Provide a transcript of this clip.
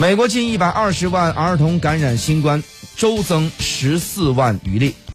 美国近一百二十万儿童感染新冠周增十四万余例